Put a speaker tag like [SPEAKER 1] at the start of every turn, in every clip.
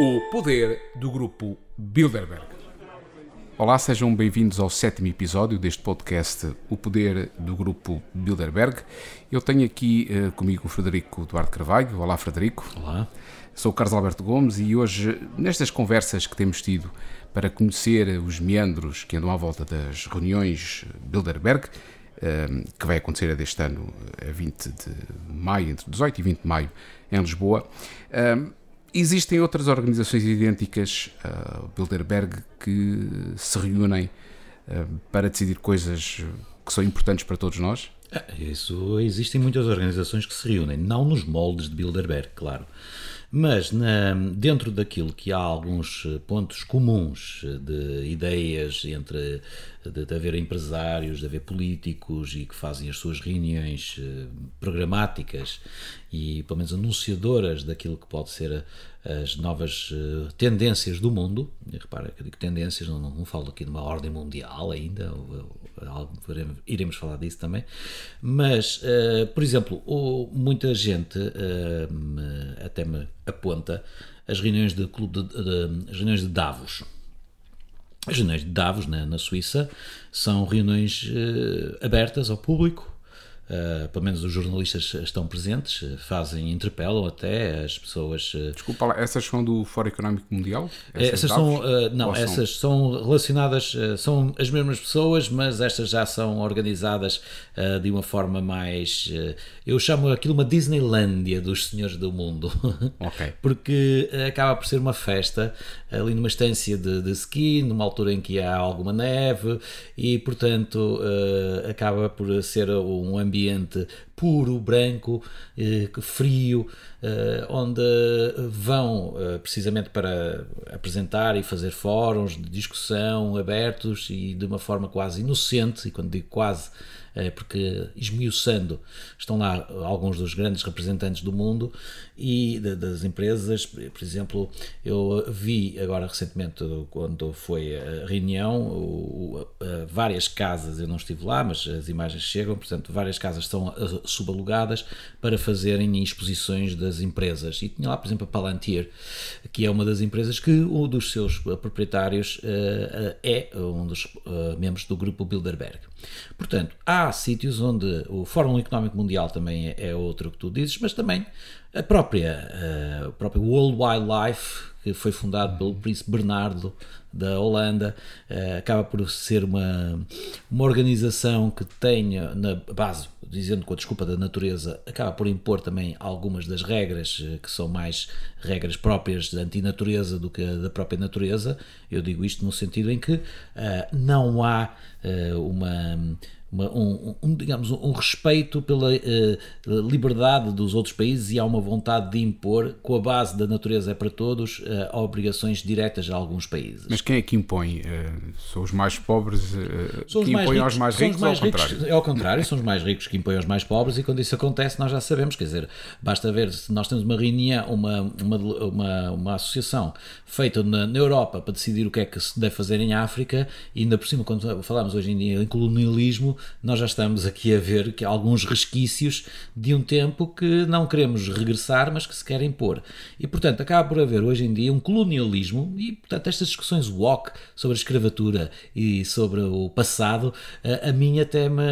[SPEAKER 1] O poder do grupo Bilderberg. Olá, sejam bem-vindos ao sétimo episódio deste podcast O Poder do Grupo Bilderberg. Eu tenho aqui uh, comigo o Frederico Duarte Carvalho. Olá, Frederico.
[SPEAKER 2] Olá.
[SPEAKER 1] Sou o Carlos Alberto Gomes e hoje, nestas conversas que temos tido para conhecer os meandros que andam à volta das reuniões Bilderberg, uh, que vai acontecer deste ano, a 20 de maio, entre 18 e 20 de maio, em Lisboa, uh, Existem outras organizações idênticas ao uh, Bilderberg que se reúnem uh, para decidir coisas que são importantes para todos nós?
[SPEAKER 2] Ah, isso existem muitas organizações que se reúnem, não nos moldes de Bilderberg, claro, mas na, dentro daquilo que há alguns pontos comuns de ideias entre de, de haver empresários, de haver políticos e que fazem as suas reuniões eh, programáticas e pelo menos anunciadoras daquilo que pode ser as novas uh, tendências do mundo. E repara que eu digo tendências, não, não, não, falo aqui de uma ordem mundial ainda, ou, ou, iremos falar disso também. Mas, uh, por exemplo, muita gente uh, até me aponta as reuniões de clube de, de, as reuniões de Davos. As reuniões de Davos, na, na Suíça, são reuniões abertas ao público, Uh, pelo menos os jornalistas estão presentes, fazem, interpelam até as pessoas.
[SPEAKER 1] Uh, Desculpa lá, essas são do Fórum Económico Mundial?
[SPEAKER 2] Essas, essas são, uh, não, essas são, são relacionadas, são as mesmas pessoas, mas estas já são organizadas de uma forma mais. eu chamo aquilo uma Disneylandia dos senhores do mundo. Porque acaba por ser uma festa ali numa estância de, de ski, numa altura em que há alguma neve e, portanto, acaba por ser um ambiente ambiente puro, branco, eh, frio, onde vão eh, precisamente para apresentar e fazer fóruns de discussão abertos e de uma forma quase inocente, e quando digo quase é porque esmiuçando estão lá alguns dos grandes representantes do mundo e de, das empresas, por exemplo, eu vi agora recentemente quando foi a reunião, várias casas, eu não estive lá, mas as imagens chegam, portanto, várias casas estão subalugadas para fazerem exposições das empresas e tinha lá, por exemplo, a Palantir, que é uma das empresas que um dos seus proprietários uh, é um dos membros do grupo Bilderberg. Portanto, há sítios onde o Fórum Económico Mundial também é, é outro que tu dizes, mas também a própria, uh, o próprio World Wildlife, que foi fundado pelo Príncipe Bernardo da Holanda, uh, acaba por ser uma, uma organização que tenha na base, dizendo com a desculpa da natureza, acaba por impor também algumas das regras uh, que são mais regras próprias da antinatureza do que da própria natureza. Eu digo isto no sentido em que não há uma uma, um, um, digamos, um respeito pela uh, liberdade dos outros países e há uma vontade de impor, com a base da natureza é para todos, uh, obrigações diretas a alguns países.
[SPEAKER 1] Mas quem é que impõe? Uh, são os mais pobres são que impõem aos mais ricos mais ou ao contrário?
[SPEAKER 2] É ao contrário, são os mais ricos que impõem aos mais pobres e quando isso acontece nós já sabemos, quer dizer, basta ver se nós temos uma reunião, uma, uma, uma, uma associação feita na, na Europa para decidir o que é que se deve fazer em África e ainda por cima quando falamos hoje em dia em colonialismo nós já estamos aqui a ver que alguns resquícios de um tempo que não queremos regressar, mas que se querem pôr. E, portanto, acaba por haver hoje em dia um colonialismo e, portanto, estas discussões walk sobre a escravatura e sobre o passado, a, a mim até me.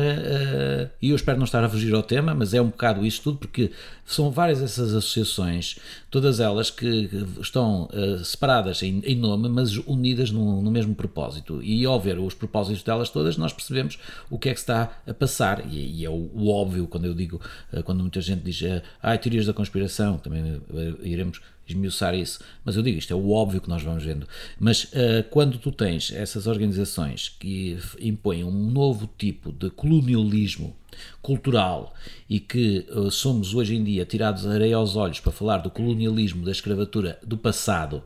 [SPEAKER 2] E eu espero não estar a fugir ao tema, mas é um bocado isto tudo, porque são várias essas associações, todas elas que estão uh, separadas em, em, nome, mas unidas no, no, mesmo propósito. E ao ver os propósitos delas todas, nós percebemos o que é que está a passar. E, e é o, o, óbvio quando eu digo, uh, quando muita gente diz, uh, ah, teorias da conspiração, também iremos esmiuçar isso, mas eu digo isto é o óbvio que nós vamos vendo. Mas uh, quando tu tens essas organizações que impõem um novo tipo de colonialismo cultural e que uh, somos hoje em dia tirados a areia aos olhos para falar do colonialismo, da escravatura do passado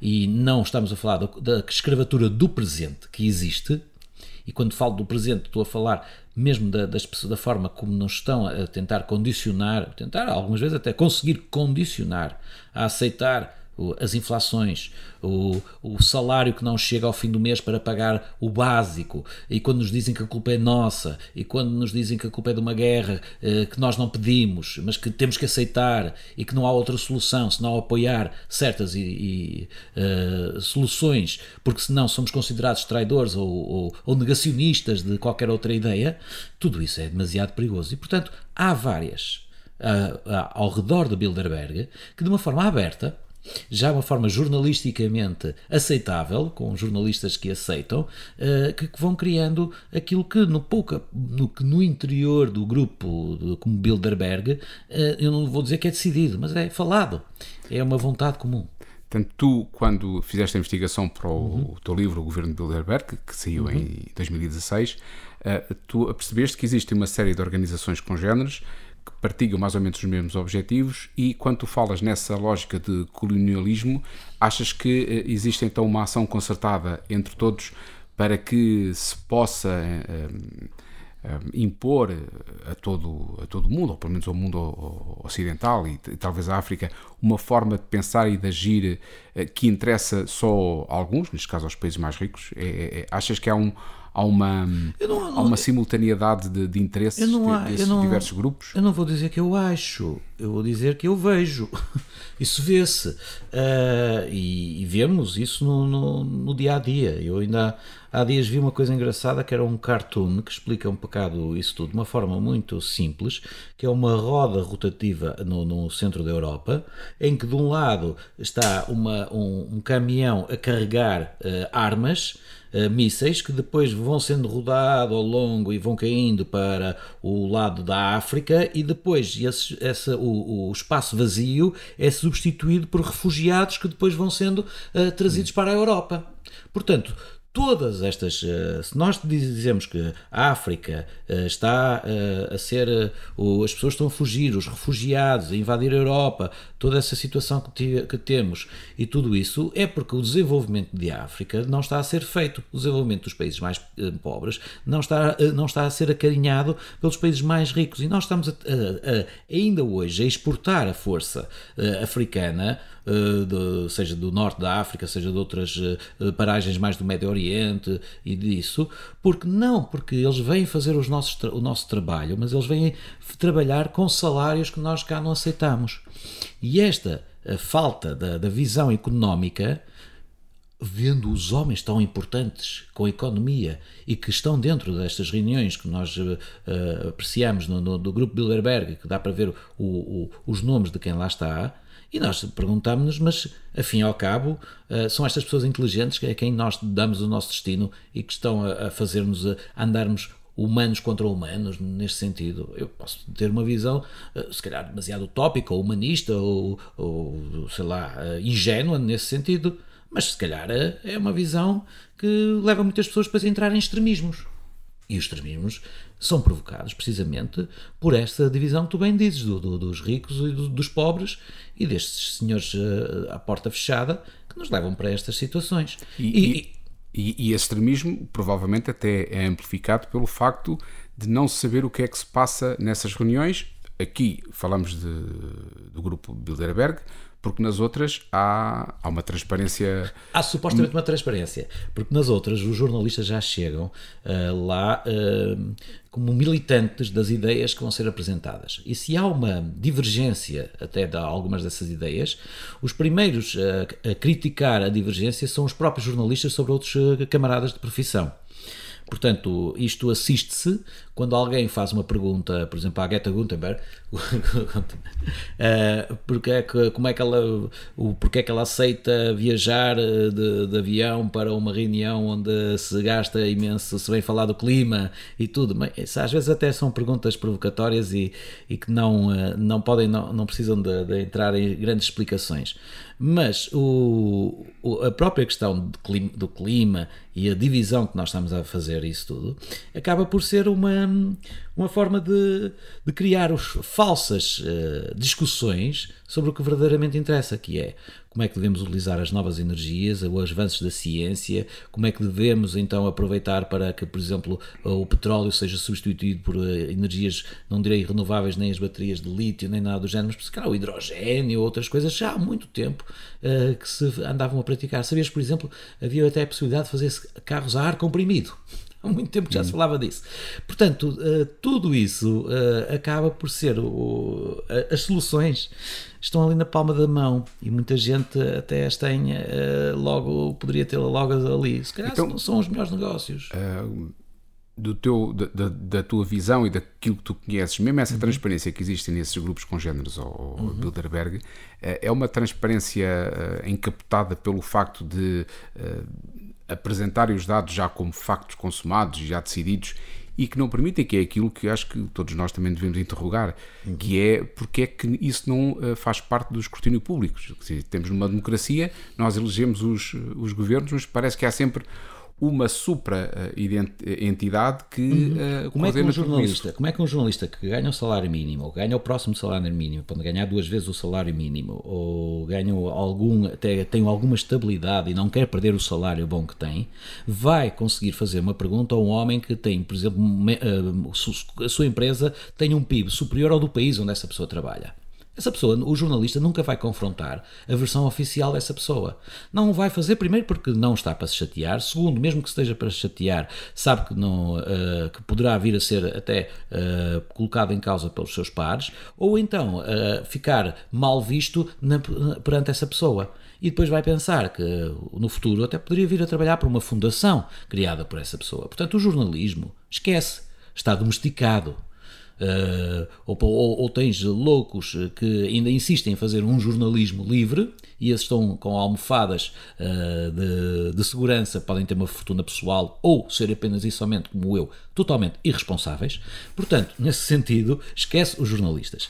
[SPEAKER 2] e não estamos a falar do, da escravatura do presente que existe, e quando falo do presente estou a falar mesmo da, das da forma como nos estão a tentar condicionar, tentar algumas vezes até conseguir condicionar a aceitar as inflações, o, o, salário que não chega ao fim do mês para pagar o básico, e quando nos dizem que a culpa é nossa, e quando nos dizem que a culpa é de uma guerra eh, que nós não pedimos, mas que temos que aceitar e que não há outra solução senão apoiar certas e, e uh, soluções, porque senão somos considerados traidores ou, ou, ou negacionistas de qualquer outra ideia, tudo isso é demasiado perigoso. E portanto, há várias uh, uh, ao redor de Bilderberg que, de uma forma aberta, já uma forma jornalisticamente aceitável, com jornalistas que aceitam, uh, que, vão criando aquilo que no, pouca, no, no interior do grupo como Bilderberg, uh, eu não vou dizer que é decidido, mas é falado, é uma vontade comum.
[SPEAKER 1] Portanto, tu, quando fizeste a investigação para o, uhum. teu livro, O Governo de Bilderberg, que saiu uhum. em 2016, uh, eh, tu percebeste que existe uma série de organizações congêneres que partilham mais ou menos os mesmos objetivos e quando tu falas nessa lógica de colonialismo, achas que eh, existe então uma ação concertada entre todos para que se possa um, um, impor a todo, a todo o mundo, ou pelo menos ao mundo ocidental e, e, talvez à África, uma forma de pensar e de agir que interessa só a alguns, neste caso aos países mais ricos? É, é, é achas que há um há uma, não, há uma simultaneidade de, de interesses não, desses não, diversos grupos?
[SPEAKER 2] Eu não vou dizer que eu acho, eu vou dizer que eu vejo. Isso vê-se. Uh, e, e, vemos isso no, no, no, dia a dia. Eu ainda há dias vi uma coisa engraçada que era um cartoon que explica um bocado isso tudo de uma forma muito simples, que é uma roda rotativa no, no centro da Europa, em que de um lado está uma, um, um caminhão a carregar uh, armas uh, mísseis que depois vão sendo rodados ao longo e vão caindo para o lado da África e depois esse, esse, o, o espaço vazio é substituído por refugiados que depois vão sendo uh, trazidos para a Europa. Portanto, todas estas. Eh, se nós dizemos que a África eh, está eh, a ser. As pessoas estão a fugir, os refugiados, a invadir a Europa, toda essa situação que, temos e tudo isso, é porque o desenvolvimento de África não está a ser feito. O desenvolvimento dos países mais pobres não está, não está a ser acarinhado pelos países mais ricos. E nós estamos a, a, a, ainda hoje a exportar a força africana de, seja do norte da África, seja de outras paragens mais do Médio Oriente e disso, porque não, porque eles vêm fazer os nossos, o nosso trabalho, mas eles vêm trabalhar com salários que nós cá não aceitamos. E esta falta da, da visão económica vendo os homens tão importantes com a economia e que estão dentro destas reuniões que nós uh, apreciamos no, no, do grupo Bilderberg, que dá para ver o, o, os nomes de quem lá está, e nós perguntámos-nos, mas afim ao cabo, uh, são estas pessoas inteligentes a quem nós damos o nosso destino e que estão a, fazer-nos a andarmos humanos contra humanos, neste sentido. Eu posso ter uma visão, uh, se calhar, demasiado utópica, ou humanista, ou, ou sei lá, ingênua nesse sentido, mas se calhar é uma visão que leva muitas pessoas para entrar em extremismos. E os extremismos são provocados precisamente por esta divisão que tu bem dizes, do, do, dos ricos e do, dos pobres e destes senhores uh, à porta fechada que nos levam para estas situações.
[SPEAKER 1] E, e, e, e esse extremismo provavelmente até é amplificado pelo facto de não saber o que é que se passa nessas reuniões. Aqui falamos de, do grupo Bilderberg, porque nas outras há, há uma transparência.
[SPEAKER 2] Há supostamente uma transparência, porque nas outras os jornalistas já chegam uh, lá uh, como militantes das ideias que vão ser apresentadas. E se há uma divergência até de algumas dessas ideias, os primeiros uh, a criticar a divergência são os próprios jornalistas sobre outros camaradas de profissão. Portanto, isto assiste-se quando alguém faz uma pergunta, por exemplo, à Greta Gutenberg, uh, porque é que, como é que ela, o, porque é que ela aceita viajar eh, de, de, avião para uma reunião onde se gasta imenso, se vem falar do clima e tudo, mas às vezes até são perguntas provocatórias e, e que não, uh, não podem, não, não precisam de, de entrar em grandes explicações. Mas o, o, a própria questão clima, do clima e a divisão que nós estamos a fazer isso tudo acaba por ser uma uma forma de, de criar os falsas uh, discussões sobre o que verdadeiramente interessa, que é como é que devemos utilizar as novas energias, os avanços da ciência, como é que devemos então aproveitar para que, por exemplo, o petróleo seja substituído por eh, energias, não direi renováveis, nem as baterias de lítio, nem nada do género, mas se o hidrogênio ou outras coisas, já há muito tempo uh, que se andavam a praticar. Sabias, por exemplo, havia até a possibilidade de fazer carros a ar comprimido. Há muito tempo que já se hum. falava disso. Portanto, uh, tudo isso uh, acaba por ser. Uh, as soluções estão ali na palma da mão e muita gente até as tem logo, poderia tê-la logo ali. Se calhar então, não são os melhores negócios.
[SPEAKER 1] do teu, da, da, tua visão e daquilo que tu conheces, mesmo essa uhum. transparência que existe nesses grupos congêneros ao, ao uhum. Bilderberg, é uma transparência encapotada pelo facto de apresentarem os dados já como factos consumados e já decididos e que não permitem, que é aquilo que acho que todos nós também devemos interrogar, uhum. que é porque é que isso não eh, faz parte do escrutínio público. Temos numa democracia, nós elegemos os, os governos, mas parece que há sempre uma supra-entidade que
[SPEAKER 2] uhum. uh, como é que um jornalista como é que um jornalista que ganha o salário mínimo ou ganha o próximo salário mínimo pode ganhar duas vezes o salário mínimo ou ganha algum até tem alguma estabilidade e não quer perder o salário bom que tem vai conseguir fazer uma pergunta a um homem que tem por exemplo eh, a sua empresa tem um PIB superior ao do país onde essa pessoa trabalha essa pessoa, o jornalista, nunca vai confrontar a versão oficial dessa pessoa. Não vai fazer, primeiro, porque não está para se chatear. Segundo, mesmo que esteja para se chatear, sabe que, não, uh, que poderá vir a ser até uh, colocado em causa pelos seus pares. Ou então uh, ficar mal visto na, perante essa pessoa. E depois vai pensar que no futuro até poderia vir a trabalhar por uma fundação criada por essa pessoa. Portanto, o jornalismo, esquece, está domesticado. Uh, ou, ou, ou, tens loucos que ainda insistem em fazer um jornalismo livre e esses estão com almofadas uh, de, de, segurança, podem ter uma fortuna pessoal ou ser apenas e somente como eu, totalmente irresponsáveis. Portanto, nesse sentido, esquece os jornalistas.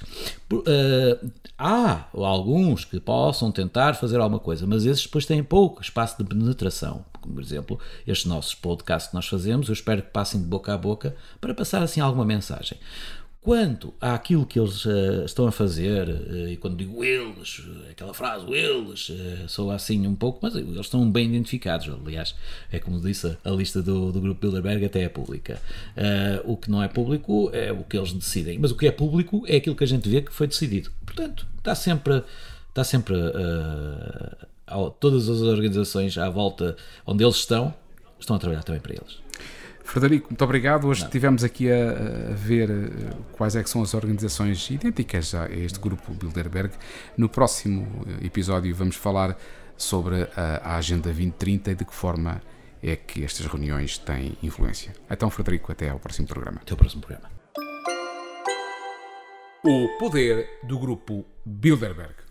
[SPEAKER 2] Uh, há alguns que possam tentar fazer alguma coisa, mas esses depois têm pouco espaço de penetração. Como, por exemplo, estes nossos podcasts que nós fazemos, eu espero que passem de boca a boca para passar assim alguma mensagem. Quanto àquilo que eles uh, estão a fazer, uh, e quando digo eles, aquela frase, eles, uh, sou assim um pouco, mas eles estão bem identificados. Aliás, é como disse, a lista do, do grupo Bilderberg até é pública. o que não é público é o que eles decidem, mas o que é público é aquilo que a gente vê que foi decidido. Portanto, está sempre, está sempre todas as organizações à volta onde eles estão, estão a trabalhar também para eles.
[SPEAKER 1] Frederico, muito obrigado. Hoje Não. estivemos aqui a, a, ver eh, quais é que são as organizações idênticas a este grupo Bilderberg. No próximo eh, episódio vamos falar sobre a, a Agenda 2030 e de que forma é que estas reuniões têm influência. Então, Frederico, até ao próximo programa.
[SPEAKER 2] Até ao próximo programa.
[SPEAKER 1] O poder do grupo Bilderberg.